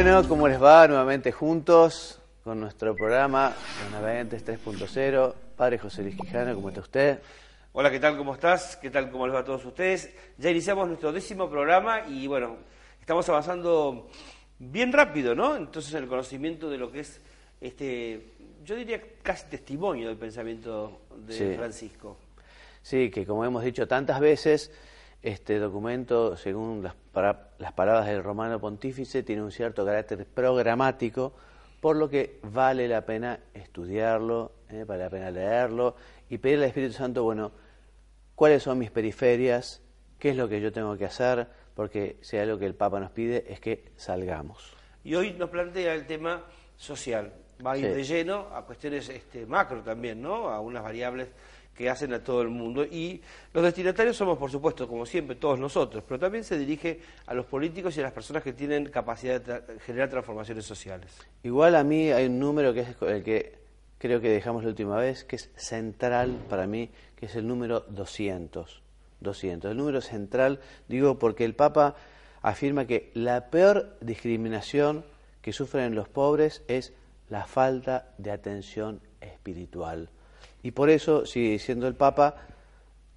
Bueno, ¿cómo les va? Nuevamente juntos con nuestro programa Los Navegantes 3.0. Padre José Luis Quijano, ¿cómo está usted? Hola, ¿qué tal? ¿Cómo estás? ¿Qué tal? ¿Cómo les va a todos ustedes? Ya iniciamos nuestro décimo programa y bueno, estamos avanzando bien rápido, ¿no? Entonces el conocimiento de lo que es este, yo diría casi testimonio del pensamiento de Sí. Francisco. Sí, que como hemos dicho tantas veces, este documento, según las, para- las palabras del romano pontífice, tiene un cierto carácter programático, por lo que vale la pena estudiarlo, eh, vale la pena leerlo y pedirle al Espíritu Santo, bueno, cuáles son mis periferias, qué es lo que yo tengo que hacer, porque si hay algo que el Papa nos pide es que salgamos. Y hoy nos plantea el tema social. Va a ir Sí. de lleno a cuestiones este, macro también, ¿no? A unas variables que hacen a todo el mundo. Y los destinatarios somos, por supuesto, como siempre, todos nosotros, pero también se dirige a los políticos y a las personas que tienen capacidad de generar transformaciones sociales. Igual a mí hay un número que es el que creo que dejamos la última vez, que es central para mí, que es el número 200. 200. El número central, digo, porque el Papa afirma que la peor discriminación que sufren los pobres es la falta de atención espiritual. Y por eso sigue diciendo el Papa,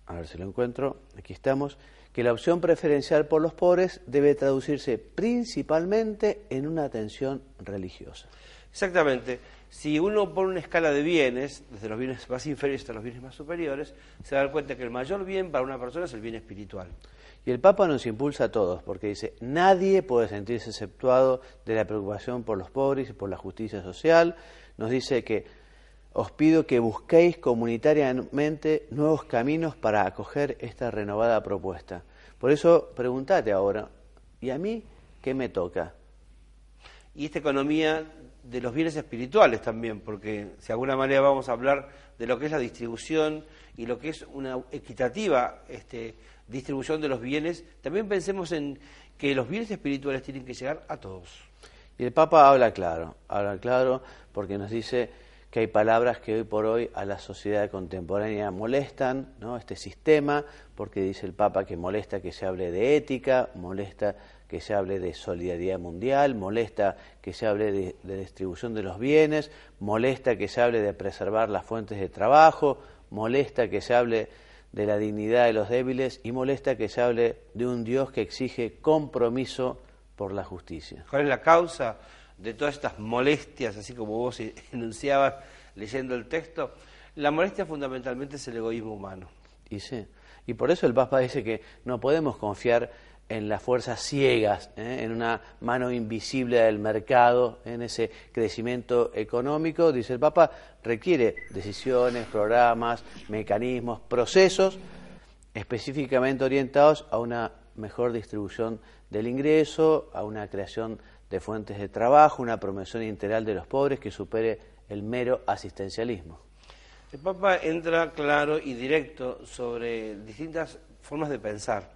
a ver si lo encuentro, aquí estamos, que la opción preferencial por los pobres debe traducirse principalmente en una atención religiosa. Exactamente. Si uno pone una escala de bienes, desde los bienes más inferiores hasta los bienes más superiores, se da cuenta que el mayor bien para una persona es el bien espiritual. Y el Papa nos impulsa a todos, porque dice, nadie puede sentirse exceptuado de la preocupación por los pobres y por la justicia social. Nos dice que os pido que busquéis comunitariamente nuevos caminos para acoger esta renovada propuesta. Por eso, pregúntate ahora, ¿y a mí qué me toca? Y esta economía de los bienes espirituales también, porque si de alguna manera vamos a hablar de lo que es la distribución y lo que es una equitativa este, distribución de los bienes, también pensemos en que los bienes espirituales tienen que llegar a todos. Y el Papa habla claro, habla claro porque nos dice que hay palabras que hoy por hoy a la sociedad contemporánea molestan, ¿no? Este sistema, porque dice el Papa que molesta que se hable de ética, molesta que se hable de solidaridad mundial, molesta que se hable de, de distribución de los bienes, molesta que se hable de preservar las fuentes de trabajo, molesta que se hable de la dignidad de los débiles y molesta que se hable de un Dios que exige compromiso por la justicia. ¿Cuál es la causa de todas estas molestias, así como vos enunciabas leyendo el texto? La molestia fundamentalmente es el egoísmo humano. Y sí. Y por eso el Papa dice que no podemos confiar en las fuerzas ciegas, ¿eh? en una mano invisible del mercado, en ese crecimiento económico, dice el Papa, requiere decisiones, programas, mecanismos, procesos específicamente orientados a una mejor distribución del ingreso, a una creación de fuentes de trabajo, una promoción integral de los pobres que supere el mero asistencialismo. El Papa entra claro y directo sobre distintas formas de pensar.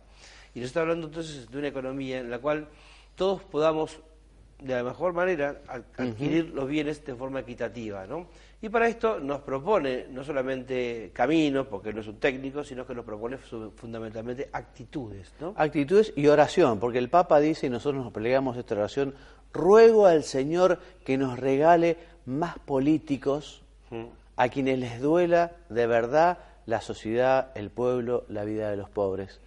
Y nos está hablando entonces de una economía en la cual todos podamos, de la mejor manera, ad- adquirir los bienes de forma equitativa. ¿no? Y para esto nos propone no solamente caminos, porque no es un técnico, sino que nos propone fundamentalmente actitudes. ¿no? Actitudes y oración, porque el Papa dice, y nosotros nos plegamos esta oración, ruego al Señor que nos regale más políticos Mm. a quienes les duela de verdad la sociedad, el pueblo, la vida de los pobres.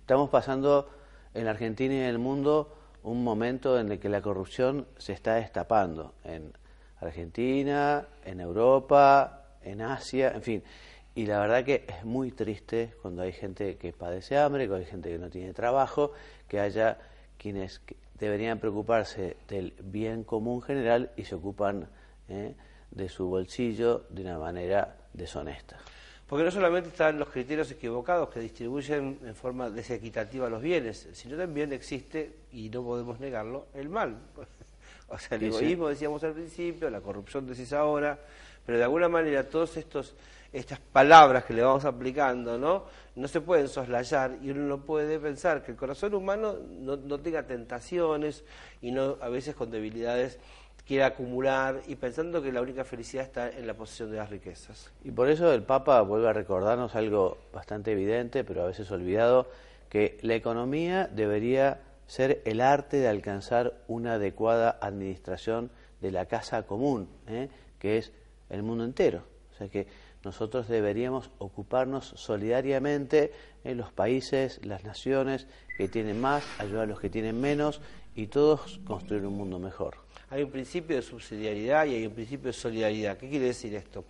Estamos pasando en la Argentina y en el mundo un momento en el que la corrupción se está destapando en Argentina, en Europa, en Asia, en fin. Y la verdad que es muy triste cuando hay gente que padece hambre, cuando hay gente que no tiene trabajo, que haya quienes deberían preocuparse del bien común general y se ocupan ¿eh? de su bolsillo de una manera deshonesta. Porque no solamente están los criterios equivocados que distribuyen en forma desequitativa los bienes, sino también existe, y no podemos negarlo, el mal. O sea, el Sí, sí. egoísmo decíamos al principio, la corrupción decís ahora, pero de alguna manera todos estos estas palabras que le vamos aplicando, ¿no? No se pueden soslayar y uno no puede pensar que el corazón humano no, no tenga tentaciones y no a veces con debilidades quiera acumular y pensando que la única felicidad está en la posesión de las riquezas. Y por eso el Papa vuelve a recordarnos algo bastante evidente, pero a veces olvidado, que la economía debería ser el arte de alcanzar una adecuada administración de la casa común, ¿eh? que es el mundo entero. O sea que nosotros deberíamos ocuparnos solidariamente en los países, las naciones que tienen más, ayudar a los que tienen menos y todos construir un mundo mejor. Hay un principio de subsidiariedad y hay un principio de solidaridad. ¿Qué quiere decir esto?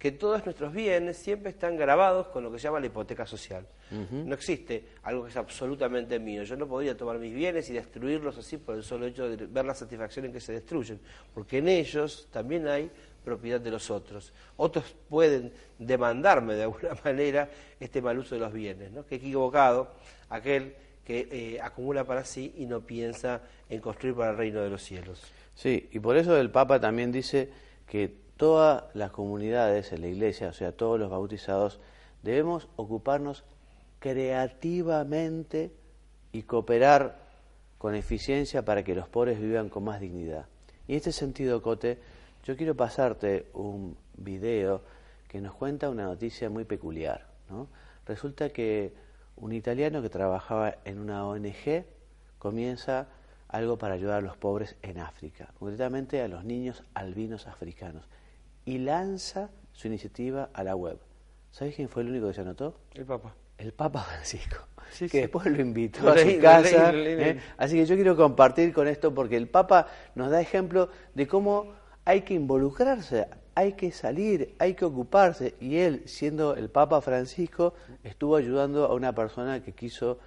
Que todos nuestros bienes siempre están grabados con lo que se llama la hipoteca social. No existe algo que es absolutamente mío. Yo no podría tomar mis bienes y destruirlos así por el solo hecho de ver la satisfacción en que se destruyen, porque en ellos también hay propiedad de los otros. Otros pueden demandarme de alguna manera este mal uso de los bienes, ¿no? que equivocado aquel que eh, acumula para sí y no piensa en construir para el reino de los cielos. Sí, y por eso el Papa también dice que todas las comunidades en la iglesia, o sea, todos los bautizados, debemos ocuparnos creativamente y cooperar con eficiencia para que los pobres vivan con más dignidad. Y en este sentido, Cote, yo quiero pasarte un video que nos cuenta una noticia muy peculiar. Resulta que un italiano que trabajaba en una ONG comienza algo para ayudar a los pobres en África, concretamente a los niños albinos africanos y lanza su iniciativa a la web. ¿Sabes quién fue el único que se anotó? El Papa. El Papa Francisco, que después lo invitó a su casa. ¿eh? Así que yo quiero compartir con esto porque el Papa nos da ejemplo de cómo hay que involucrarse, hay que salir, hay que ocuparse. Y él, siendo el Papa Francisco, estuvo ayudando a una persona que quiso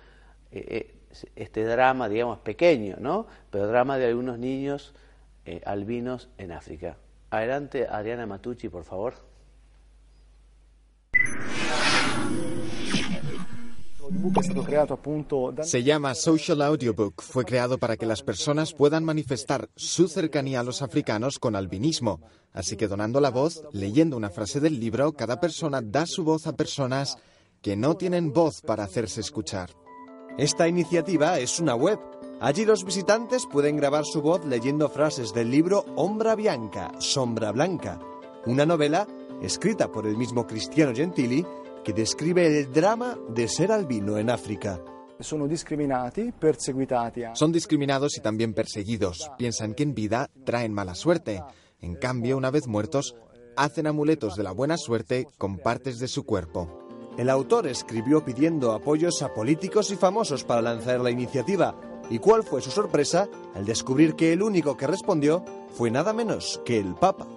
eh, eh, este drama, digamos, pequeño, ¿no? Pero drama de algunos niños albinos en África. Adelante, Adriana Matucci, por favor. Se llama Social Audiobook. Fue creado para que las personas puedan manifestar su cercanía a los africanos con albinismo. Así que donando la voz, leyendo una frase del libro, cada persona da su voz a personas que no tienen voz para hacerse escuchar. Esta iniciativa es una web Allí los visitantes pueden grabar su voz leyendo frases del libro Ombra Bianca, Sombra Blanca, una novela escrita por el mismo Cristiano Gentili que describe el drama de ser albino en África. Son discriminados y también perseguidos. Piensan que en vida traen mala suerte. En cambio, una vez muertos, hacen amuletos de la buena suerte con partes de su cuerpo. El autor escribió pidiendo apoyos a políticos y famosos para lanzar la iniciativa, ¿Y cuál fue su sorpresa al descubrir que el único que respondió fue nada menos que el Papa?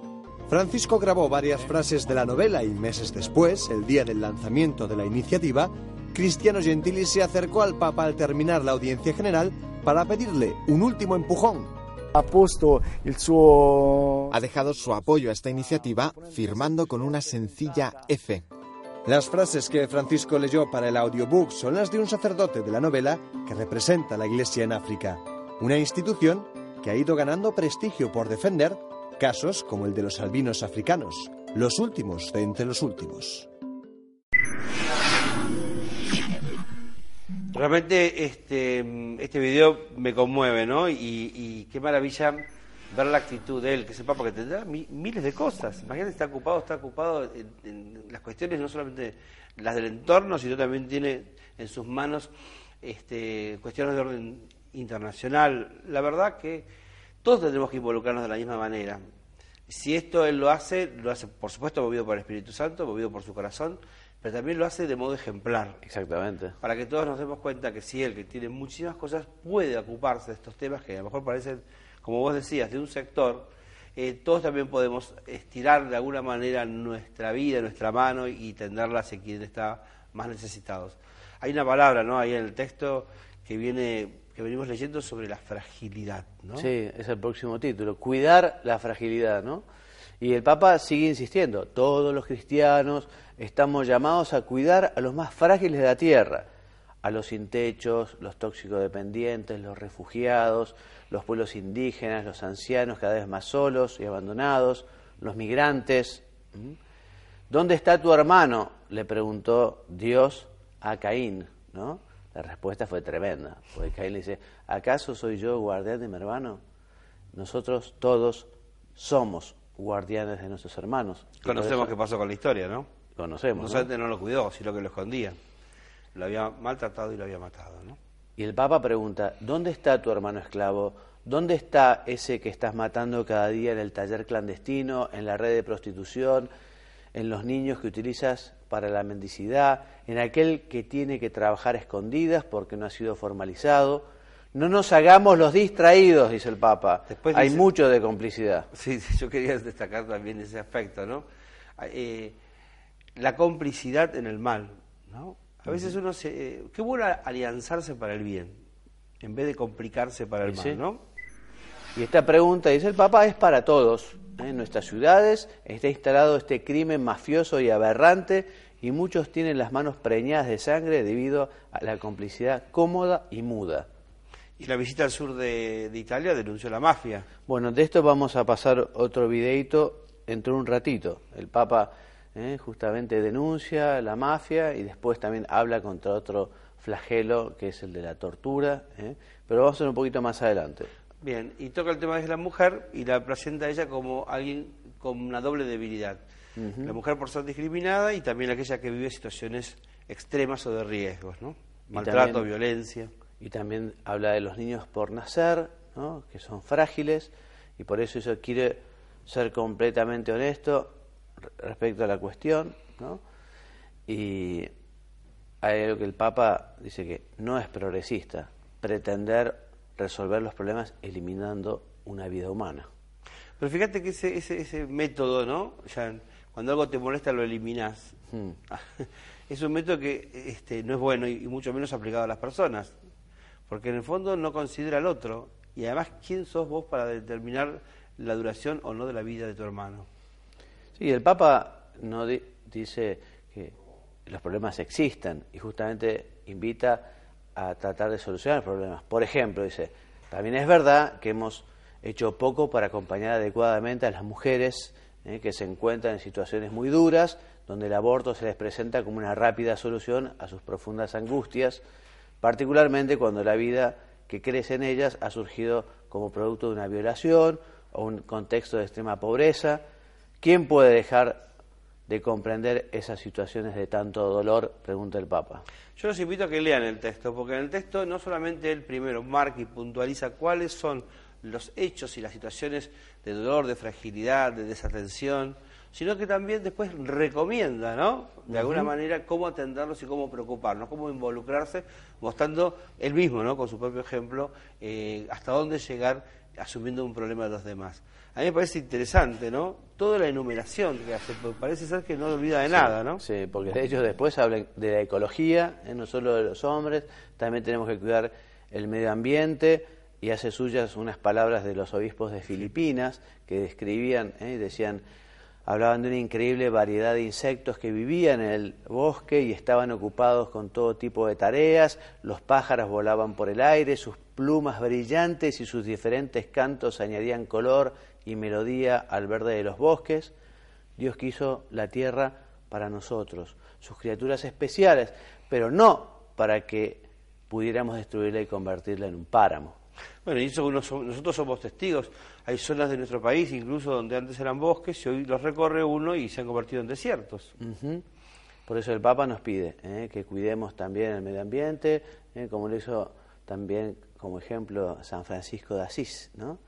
Francisco grabó varias frases de la novela y meses después, el día del lanzamiento de la iniciativa, Cristiano Gentili se acercó al Papa al terminar la audiencia general para pedirle un último empujón. Ha puesto el suo... Ha dejado su apoyo a esta iniciativa firmando con una sencilla F. Las frases que Francisco leyó para el audiobook son las de un sacerdote de la novela que representa la Iglesia en África, una institución que ha ido ganando prestigio por defender casos como el de los albinos africanos, los últimos de entre los últimos. Realmente este, este video me conmueve, ¿no? Y, y qué maravilla ver la actitud de él, que sepa, porque tendrá miles de cosas. Imagínate, está ocupado, está ocupado en, las cuestiones no solamente las del entorno, sino también tiene en sus manos este, cuestiones de orden internacional. La verdad que todos tendremos que involucrarnos de la misma manera. Si esto él lo hace, lo hace por supuesto movido por el Espíritu Santo, movido por su corazón, pero también lo hace de modo ejemplar. Exactamente. Para que todos nos demos cuenta que si él, que tiene muchísimas cosas, puede ocuparse de estos temas que a lo mejor parecen como vos decías, de un sector, eh, todos también podemos estirar de alguna manera nuestra vida, nuestra mano y tenderla hacia quien está más necesitados. Hay una palabra, ¿no? Ahí en el texto que viene que venimos leyendo sobre la fragilidad, ¿no? Sí, es el próximo título, cuidar la fragilidad, ¿no? Y el Papa sigue insistiendo, todos los cristianos estamos llamados a cuidar a los más frágiles de la tierra, a los sin techos, los tóxicos dependientes, los refugiados, los pueblos indígenas, los ancianos cada vez más solos y abandonados, los migrantes. ¿Mm? ¿Dónde está tu hermano? le preguntó Dios a Caín, ¿no? La respuesta fue tremenda, porque Caín le dice, ¿acaso soy yo guardián de mi hermano? Nosotros todos somos guardianes de nuestros hermanos. Conocemos qué pasó con la historia, ¿no? Conocemos. No solamente no lo cuidó, sino que lo escondía. Lo había maltratado y lo había matado, ¿no? Y el Papa pregunta, ¿dónde está tu hermano esclavo? ¿Dónde está ese que estás matando cada día en el taller clandestino, en la red de prostitución, en los niños que utilizas para la mendicidad, en aquel que tiene que trabajar escondidas porque no ha sido formalizado? No nos hagamos los distraídos, dice el Papa. Después Hay dice- mucho de complicidad. Sí, sí, yo quería destacar también ese aspecto, ¿no? Eh, la complicidad en el mal, ¿no? A veces uno se... eh, qué bueno alianzarse para el bien, en vez de complicarse para el mal, sí. ¿no? Y esta pregunta, dice el Papa, es para todos. ¿eh? En nuestras ciudades está instalado este crimen mafioso y aberrante y muchos tienen las manos preñadas de sangre debido a la complicidad cómoda y muda. Y la visita al sur de, de Italia denunció la mafia. Bueno, de esto vamos a pasar otro videito dentro de un ratito. El Papa ¿eh? justamente denuncia la mafia y después también habla contra otro flagelo que es el de la tortura, ¿eh? pero vamos a hacer un poquito más adelante. Bien, y toca el tema de la mujer y la presenta a ella como alguien con una doble debilidad. La mujer por ser discriminada y también aquella que vive situaciones extremas o de riesgos, ¿no? Maltrato, también- violencia. Y también habla de los niños por nacer, ¿no? que son frágiles, y por eso eso quiere ser completamente honesto respecto a la cuestión. ¿no? Y hay algo que el Papa dice que no es progresista, pretender resolver los problemas eliminando una vida humana. Pero fíjate que ese, ese, ese método, ¿no? Ya, cuando algo te molesta lo eliminás. Hmm. Es un método que este, no es bueno y, y mucho menos aplicado a las personas. Porque en el fondo no considera al otro. Y además, ¿quién sos vos para determinar la duración o no de la vida de tu hermano? Sí, el Papa no di- dice que los problemas existen y justamente invita a tratar de solucionar problemas. Por ejemplo, dice, también es verdad que hemos hecho poco para acompañar adecuadamente a las mujeres eh, que se encuentran en situaciones muy duras, donde el aborto se les presenta como una rápida solución a sus profundas angustias, particularmente cuando la vida que crece en ellas ha surgido como producto de una violación o un contexto de extrema pobreza. ¿Quién puede dejar de comprender esas situaciones de tanto dolor? Pregunta el Papa. Yo los invito a que lean el texto, porque en el texto no solamente él primero marca y puntualiza cuáles son los hechos y las situaciones de dolor, de fragilidad, de desatención, sino que también después recomienda, ¿no? De alguna manera cómo atenderlos y cómo preocuparnos, cómo involucrarse, mostrando él mismo, ¿no? Con su propio ejemplo, eh, hasta dónde llegar asumiendo un problema de los demás. A mí me parece interesante, ¿no? Toda la enumeración que hace, porque parece ser que no olvida de nada, ¿no? Sí, porque de ellos después hablan de la ecología, eh, no solo de los hombres, también tenemos que cuidar el medio ambiente y hace suyas unas palabras de los obispos de Filipinas que describían, eh, y decían, hablaban de una increíble variedad de insectos que vivían en el bosque y estaban ocupados con todo tipo de tareas, los pájaros volaban por el aire, sus plumas brillantes y sus diferentes cantos añadían color y melodía al verde de los bosques. Dios quiso la tierra para nosotros, sus criaturas especiales, pero no para que pudiéramos destruirla y convertirla en un páramo. Bueno, y nosotros somos testigos. Hay zonas de nuestro país, incluso donde antes eran bosques, y hoy los recorre uno y se han convertido en desiertos. Por eso el Papa nos pide eh, que cuidemos también el medio ambiente, eh, como lo hizo también como ejemplo San Francisco de Asís. ¿no?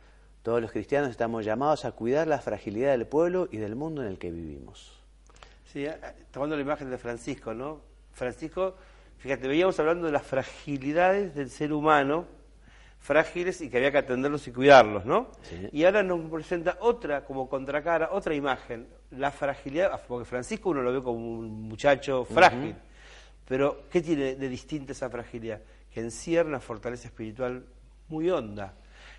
Todos los cristianos estamos llamados a cuidar la fragilidad del pueblo y del mundo en el que vivimos. Sí, a- tomando la imagen de Francisco, ¿no? Francisco, fíjate, veíamos hablando de las fragilidades del ser humano, frágiles y que había que atenderlos y cuidarlos, ¿no? Sí. Y ahora nos presenta otra, como contracara, otra imagen, la fragilidad, porque Francisco uno lo ve como un muchacho frágil, pero ¿qué tiene de distinta esa fragilidad? Que encierra una fortaleza espiritual muy honda.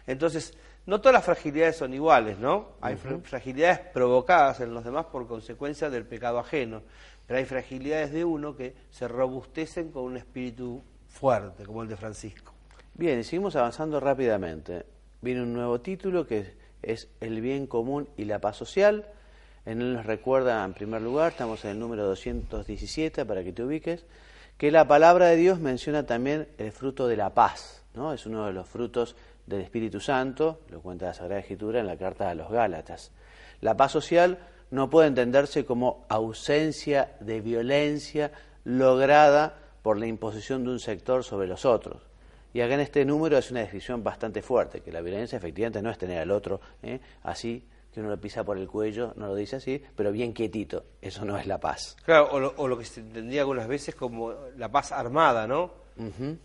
Entonces, no todas las fragilidades son iguales, ¿no? Hay fra- fragilidades provocadas en los demás por consecuencia del pecado ajeno, pero hay fragilidades de uno que se robustecen con un espíritu fuerte, como el de Francisco. Bien, seguimos avanzando rápidamente. Viene un nuevo título que es El bien común y la paz social. En él nos recuerda, en primer lugar, estamos en el número 217 para que te ubiques, que la palabra de Dios menciona también el fruto de la paz, ¿no? Es uno de los frutos del Espíritu Santo, lo cuenta la Sagrada Escritura en la carta a los Gálatas. La paz social no puede entenderse como ausencia de violencia lograda por la imposición de un sector sobre los otros. Y acá en este número es una descripción bastante fuerte, que la violencia efectivamente no es tener al otro ¿eh? así, que uno lo pisa por el cuello, no lo dice así, pero bien quietito, eso no es la paz. Claro, o lo, que se entendía algunas veces como la paz armada, ¿no?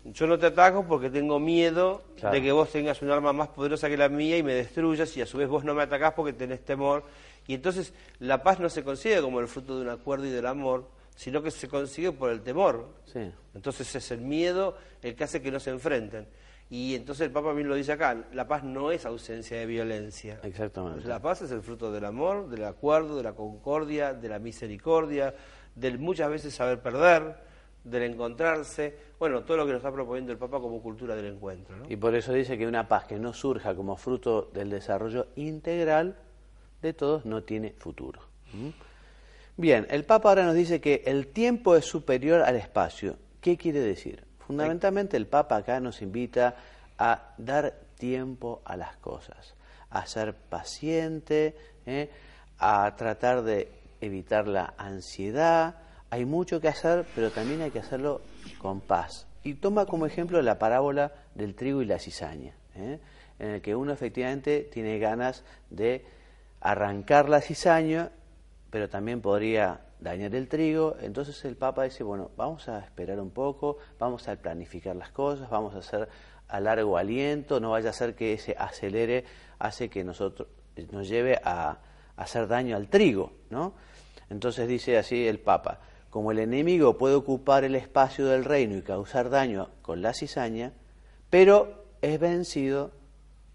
Yo no te ataco porque tengo miedo de que vos tengas un arma más poderosa que la mía y me destruyas y a su vez vos no me atacás porque tenés temor. Y entonces la paz no se consigue como el fruto de un acuerdo y del amor, sino que se consigue por el temor. Entonces es el miedo el que hace que no se enfrenten. Y entonces el Papa bien lo dice acá, la paz no es ausencia de violencia. Exactamente. la paz es el fruto del amor, del acuerdo, de la concordia, de la misericordia, del muchas veces saber perder, del encontrarse, bueno, todo lo que nos está proponiendo el Papa como cultura del encuentro. Y por eso dice que una paz que no surja como fruto del desarrollo integral de todos no tiene futuro. ¿Mm? Bien, el Papa ahora nos dice que el tiempo es superior al espacio. ¿Qué quiere decir? Fundamentalmente el Papa acá nos invita a dar tiempo a las cosas, a ser paciente, ¿eh? a tratar de evitar la ansiedad. Hay mucho que hacer, pero también hay que hacerlo con paz. Y toma como ejemplo la parábola del trigo y la cizaña, ¿eh? en el que uno efectivamente tiene ganas de arrancar la cizaña pero también podría dañar el trigo. Entonces el Papa dice, bueno, vamos a esperar un poco, vamos a planificar las cosas, vamos a hacer a largo aliento, no vaya a ser que ese acelere hace que nosotros nos lleve a, hacer daño al trigo, ¿no? Entonces dice así el Papa, como el enemigo puede ocupar el espacio del reino y causar daño con la cizaña, pero es vencido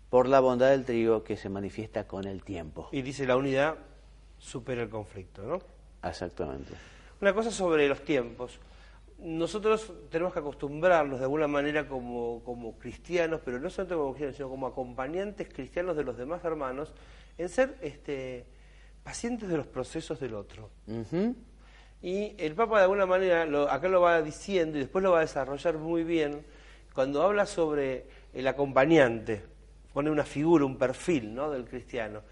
por la bondad del trigo que se manifiesta con el tiempo. Y dice la unidad supera el conflicto, ¿no? Exactamente. Una cosa sobre los tiempos. Nosotros tenemos que acostumbrarnos de alguna manera como, como cristianos, pero no solamente como cristianos, sino como acompañantes cristianos de los demás hermanos, en ser este, pacientes de los procesos del otro. Y el Papa de alguna manera, acá lo va diciendo y después lo va a desarrollar muy bien, cuando habla sobre el acompañante, pone una figura, un perfil ¿no? del cristiano.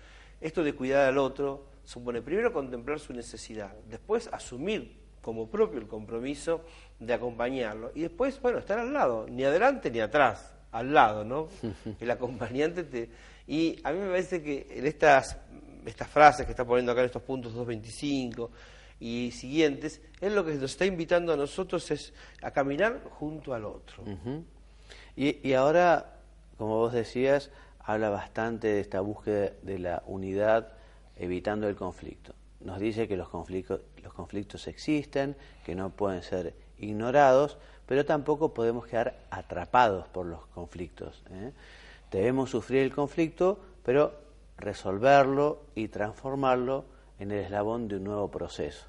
Esto de cuidar al otro, supone primero contemplar su necesidad, después asumir como propio el compromiso de acompañarlo y después, bueno, estar al lado, ni adelante ni atrás, al lado, ¿no? El acompañante te... Y a mí me parece que en estas, estas frases que está poniendo acá en estos puntos 225 y siguientes, es lo que nos está invitando a nosotros es a caminar junto al otro. y, y ahora, como vos decías, habla bastante de esta búsqueda de la unidad evitando el conflicto. Nos dice que los conflictos, los conflictos existen, que no pueden ser ignorados, pero tampoco podemos quedar atrapados por los conflictos. ¿eh? Debemos sufrir el conflicto, pero resolverlo y transformarlo en el eslabón de un nuevo proceso.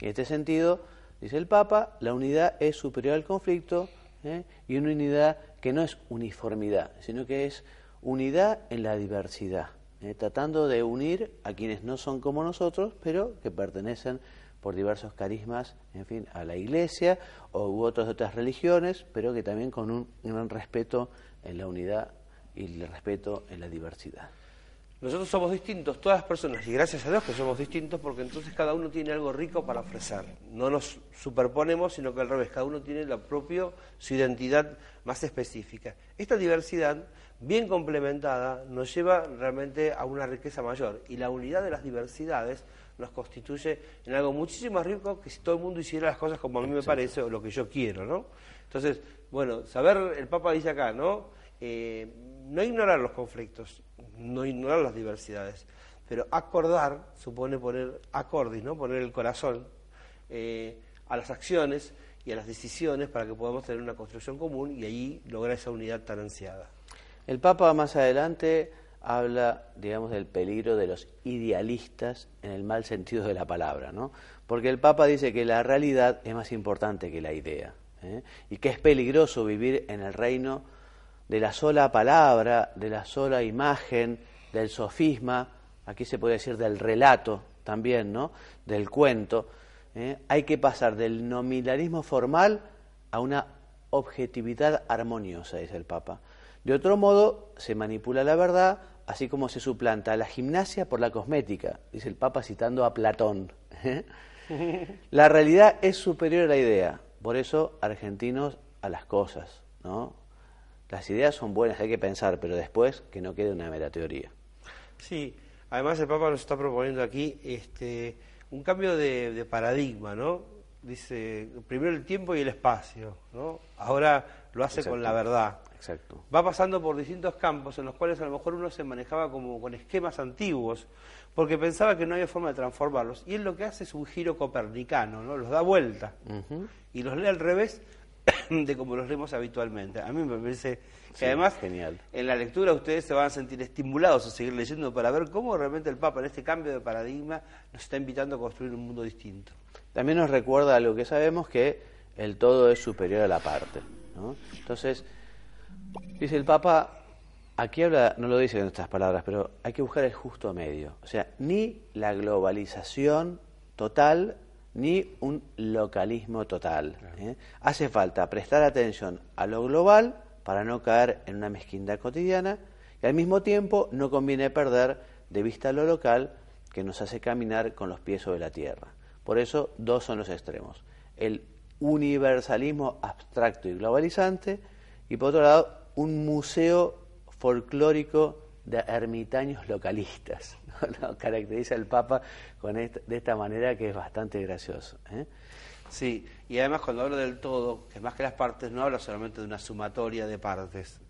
En este sentido, dice el Papa, la unidad es superior al conflicto ¿eh? y una unidad que no es uniformidad, sino que es unidad en la diversidad. Eh, tratando de unir a quienes no son como nosotros, pero que pertenecen por diversos carismas, en fin, a la Iglesia o u otras otras religiones, pero que también con un gran respeto en la unidad y el respeto en la diversidad. Nosotros somos distintos, todas las personas, y gracias a Dios que somos distintos, porque entonces cada uno tiene algo rico para ofrecer. No nos superponemos, sino que al revés, cada uno tiene la propia, su identidad más específica. Esta diversidad bien complementada nos lleva realmente a una riqueza mayor y la unidad de las diversidades nos constituye en algo muchísimo más rico que si todo el mundo hiciera las cosas como a mí me parece o lo que yo quiero, ¿no? Entonces, bueno, saber, el Papa dice acá, ¿no? Eh, no ignorar los conflictos, no ignorar las diversidades, pero acordar supone poner acordis, ¿no? Poner el corazón eh, a las acciones y a las decisiones para que podamos tener una construcción común y ahí lograr esa unidad tan ansiada. El Papa más adelante habla, digamos, del peligro de los idealistas en el mal sentido de la palabra, ¿no? Porque el Papa dice que la realidad es más importante que la idea ¿eh? y que es peligroso vivir en el reino de la sola palabra, de la sola imagen, del sofisma, aquí se puede decir del relato también, ¿no? Del cuento. ¿eh? Hay que pasar del nominalismo formal a una objetividad armoniosa, dice el Papa. De otro modo, se manipula la verdad, así como se suplanta la gimnasia por la cosmética, dice el Papa citando a Platón. la realidad es superior a la idea, por eso argentinos a las cosas, ¿no? las ideas son buenas, hay que pensar, pero después que no quede una mera teoría. Sí, además el Papa nos está proponiendo aquí este, un cambio de, paradigma, ¿no? Dice, primero el tiempo y el espacio, ¿no? Ahora lo hace con la verdad. Exacto. Va pasando por distintos campos en los cuales a lo mejor uno se manejaba como con esquemas antiguos, porque pensaba que no había forma de transformarlos. Y él lo que hace es un giro copernicano, ¿no? Los da vuelta y los lee al revés de como los leemos habitualmente. A mí me parece que además genial. en la lectura ustedes se van a sentir estimulados a seguir leyendo para ver cómo realmente el Papa en este cambio de paradigma nos está invitando a construir un mundo distinto. También nos recuerda algo que sabemos que el todo es superior a la parte. Entonces, dice el Papa, aquí habla, no lo dice en estas palabras, pero hay que buscar el justo medio. O sea, ni la globalización total ni un localismo total. ¿eh? Hace falta prestar atención a lo global para no caer en una mezquindad cotidiana y al mismo tiempo no conviene perder de vista lo local que nos hace caminar con los pies sobre la tierra. Por eso dos son los extremos. El universalismo abstracto y globalizante y por otro lado un museo folclórico de ermitaños localistas. Lo caracteriza el Papa con de esta manera que es bastante gracioso. ¿eh? Sí, y además cuando habla del todo, que más que las partes, no habla solamente de una sumatoria de partes,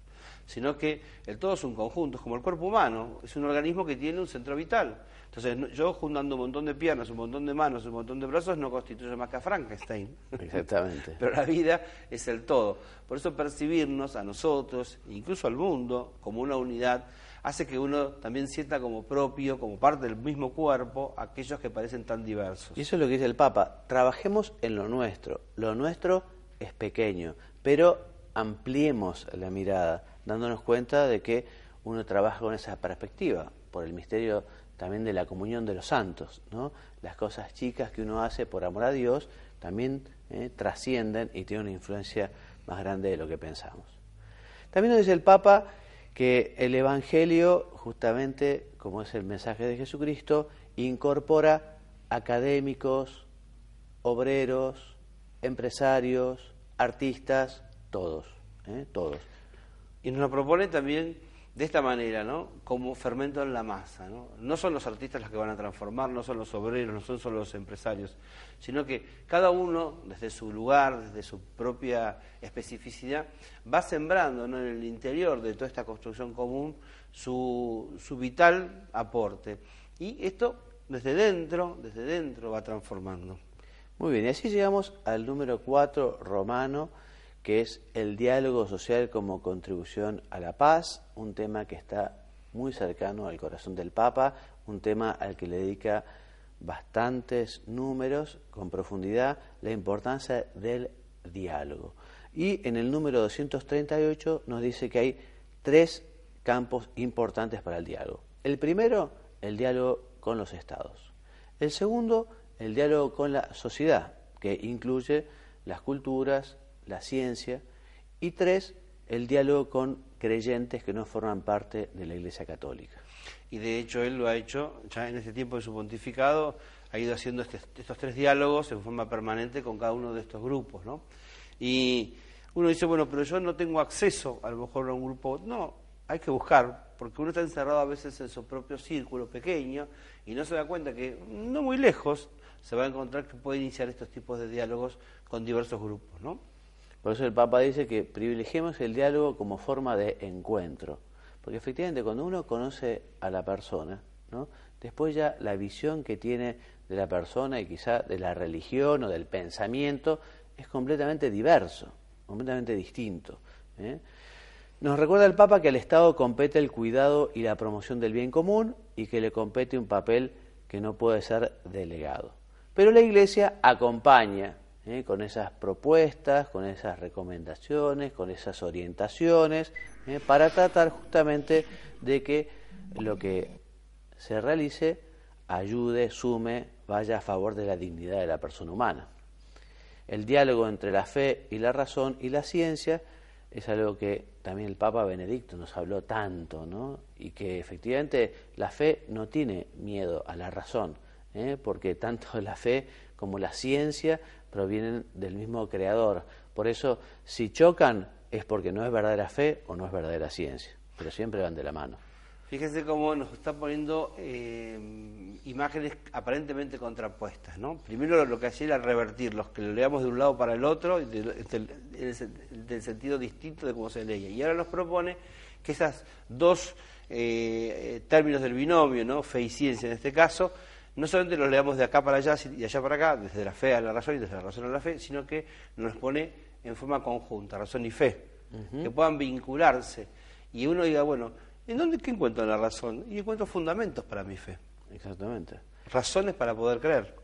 sino que el todo es un conjunto, es como el cuerpo humano, es un organismo que tiene un centro vital. Entonces, yo juntando un montón de piernas, un montón de manos, un montón de brazos, no constituye más que a Frankenstein. Exactamente. Pero la vida es el todo. Por eso percibirnos a nosotros, incluso al mundo, como una unidad, hace que uno también sienta como propio, como parte del mismo cuerpo, aquellos que parecen tan diversos. Y eso es lo que dice el Papa, trabajemos en lo nuestro. Lo nuestro es pequeño, pero ampliemos la mirada, dándonos cuenta de que uno trabaja con esa perspectiva, por el misterio también de la comunión de los santos, ¿no? Las cosas chicas que uno hace por amor a Dios también eh, trascienden y tienen una influencia más grande de lo que pensamos. También nos dice el Papa que el Evangelio, justamente como es el mensaje de Jesucristo, incorpora académicos, obreros, empresarios, artistas, todos, ¿eh? todos. Y nos lo propone también de esta manera, ¿no? Como fermento en la masa, ¿no? No son los artistas los que van a transformar, no son los obreros, no son solo los empresarios, sino que cada uno, desde su lugar, desde su propia especificidad, va sembrando en el interior de toda esta construcción común su, su vital aporte. Y esto desde dentro, desde dentro va transformando. Muy bien, y así llegamos al número 4 romano que es el diálogo social como contribución a la paz, un tema que está muy cercano al corazón del Papa, un tema al que le dedica bastantes números con profundidad, la importancia del diálogo. Y en el número 238 nos dice que hay tres campos importantes para el diálogo. El primero, el diálogo con los estados. El segundo, el diálogo con la sociedad, que incluye las culturas, la ciencia, y tres, el diálogo con creyentes que no forman parte de la Iglesia Católica. Y de hecho él lo ha hecho, ya en este tiempo de su pontificado, ha ido haciendo este, estos tres diálogos en forma permanente con cada uno de estos grupos, ¿no? Y uno dice, bueno, pero yo no tengo acceso a lo mejor a un grupo. No, hay que buscar, porque uno está encerrado a veces en su propio círculo pequeño y no se da cuenta que no muy lejos se va a encontrar que puede iniciar estos tipos de diálogos con diversos grupos, ¿no? Por eso el Papa dice que privilegiemos el diálogo como forma de encuentro. Porque efectivamente cuando uno conoce a la persona, después ya la visión que tiene de la persona y quizá de la religión o del pensamiento es completamente diverso, completamente distinto. ¿eh? Nos recuerda el Papa que al Estado compete el cuidado y la promoción del bien común y que le compete un papel que no puede ser delegado. Pero la Iglesia acompaña con esas propuestas, con esas recomendaciones, con esas orientaciones, para tratar justamente de que lo que se realice ayude, sume, vaya a favor de la dignidad de la persona humana. El diálogo entre la fe y la razón y la ciencia es algo que también el Papa Benedicto nos habló tanto, ¿no? Y que efectivamente la fe no tiene miedo a la razón, ¿eh? porque tanto la fe como la ciencia provienen del mismo creador. Por eso, si chocan, es porque no es verdadera fe o no es verdadera ciencia, pero siempre van de la mano. Fíjese cómo nos está poniendo eh, imágenes aparentemente contrapuestas, ¿no? Primero lo que hacía era revertirlos, que lo leamos de un lado para el otro, del, sentido distinto de cómo se leía. Y ahora nos propone que esas dos eh, términos del binomio, ¿no? Fe y ciencia en este caso, no solamente los leamos de acá para allá y de allá para acá, desde la fe a la razón y desde la razón a la fe, sino que nos pone en forma conjunta, razón y fe, que puedan vincularse. Y uno diga, bueno, ¿En dónde qué encuentro la razón? Y encuentro fundamentos para mi fe. Exactamente. Razones para poder creer.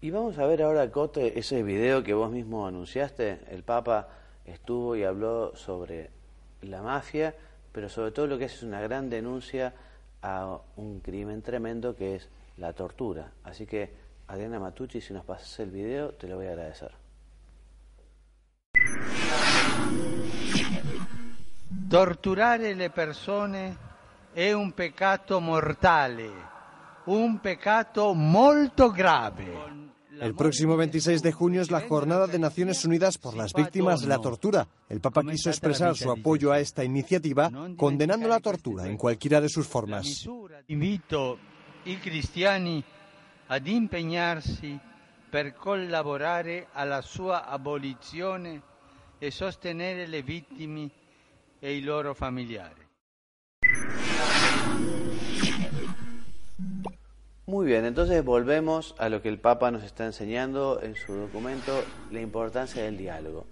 Y vamos a ver ahora, Cote, ese video que vos mismo anunciaste. El Papa estuvo y habló sobre la mafia, pero sobre todo lo que es una gran denuncia a un crimen tremendo que es la tortura. Así que, Adriana Matucci, si nos pasas el video, te lo voy a agradecer. Torturare le persone è un peccato mortale, un peccato molto grave. El próximo 26 de junio es la jornada de Naciones Unidas por las víctimas de la tortura. El Papa quiso expresar su apoyo a esta iniciativa condenando la tortura en cualquiera de sus formas. Invito i cristiani ad impegnarsi per collaborare alla sua abolizione e sostenere le vittime e i loro familiari. Muy bien, entonces volvemos a lo que el Papa nos está enseñando en su documento, la importancia del diálogo.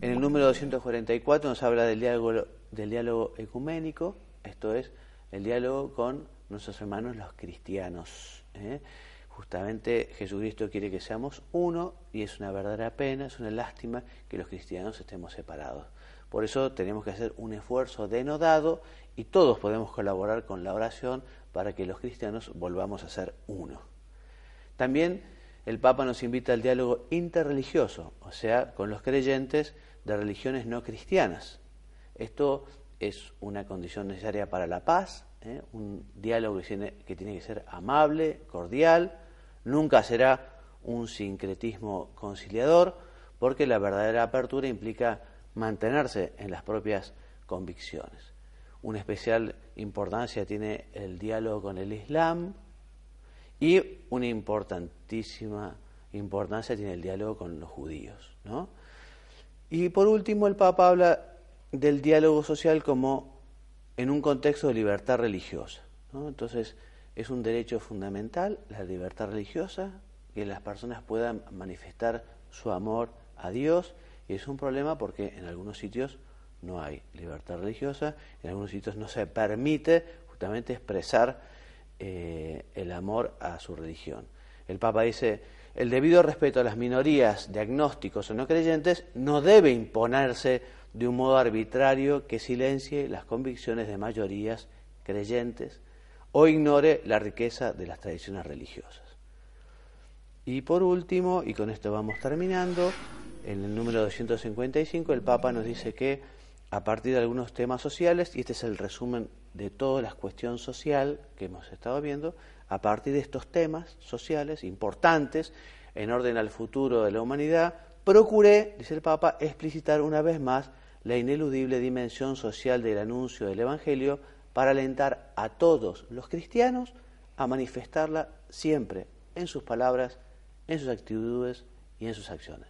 En el número 244 nos habla del diálogo, del diálogo ecuménico, esto es, el diálogo con nuestros hermanos los cristianos. ¿eh? Justamente Jesucristo quiere que seamos uno y es una verdadera pena, es una lástima que los cristianos estemos separados. Por eso tenemos que hacer un esfuerzo denodado y todos podemos colaborar con la oración para que los cristianos volvamos a ser uno. También el Papa nos invita al diálogo interreligioso, o sea, con los creyentes de religiones no cristianas. Esto es una condición necesaria para la paz, ¿eh? un diálogo que tiene, que tiene que ser amable, cordial, nunca será un sincretismo conciliador, porque la verdadera apertura implica mantenerse en las propias convicciones. Una especial importancia tiene el diálogo con el Islam y una importantísima importancia tiene el diálogo con los judíos. ¿no? Y por último, el Papa habla del diálogo social como en un contexto de libertad religiosa. ¿no? Entonces, es un derecho fundamental la libertad religiosa, que las personas puedan manifestar su amor a Dios y es un problema porque en algunos sitios no hay libertad religiosa, en algunos sitios no se permite justamente expresar eh, el amor a su religión. El Papa dice, el debido respeto a las minorías de agnósticos o no creyentes no debe imponerse de un modo arbitrario que silencie las convicciones de mayorías creyentes o ignore la riqueza de las tradiciones religiosas. Y por último, y con esto vamos terminando, en el número 255 el Papa nos dice que a partir de algunos temas sociales, y este es el resumen de toda la cuestión social que hemos estado viendo, a partir de estos temas sociales importantes en orden al futuro de la humanidad, procuré, dice el Papa, explicitar una vez más la ineludible dimensión social del anuncio del Evangelio para alentar a todos los cristianos a manifestarla siempre en sus palabras, en sus actitudes y en sus acciones.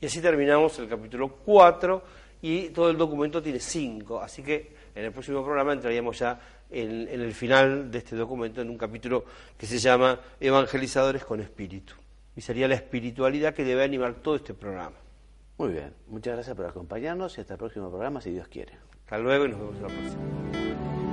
Y así terminamos el capítulo 4 y todo el documento tiene 5, así que en el próximo programa entraríamos ya en, en, el final de este documento en un capítulo que se llama Evangelizadores con Espíritu. Y sería la espiritualidad que debe animar todo este programa. Muy bien, muchas gracias por acompañarnos y hasta el próximo programa si Dios quiere. Hasta luego y nos vemos en la próxima.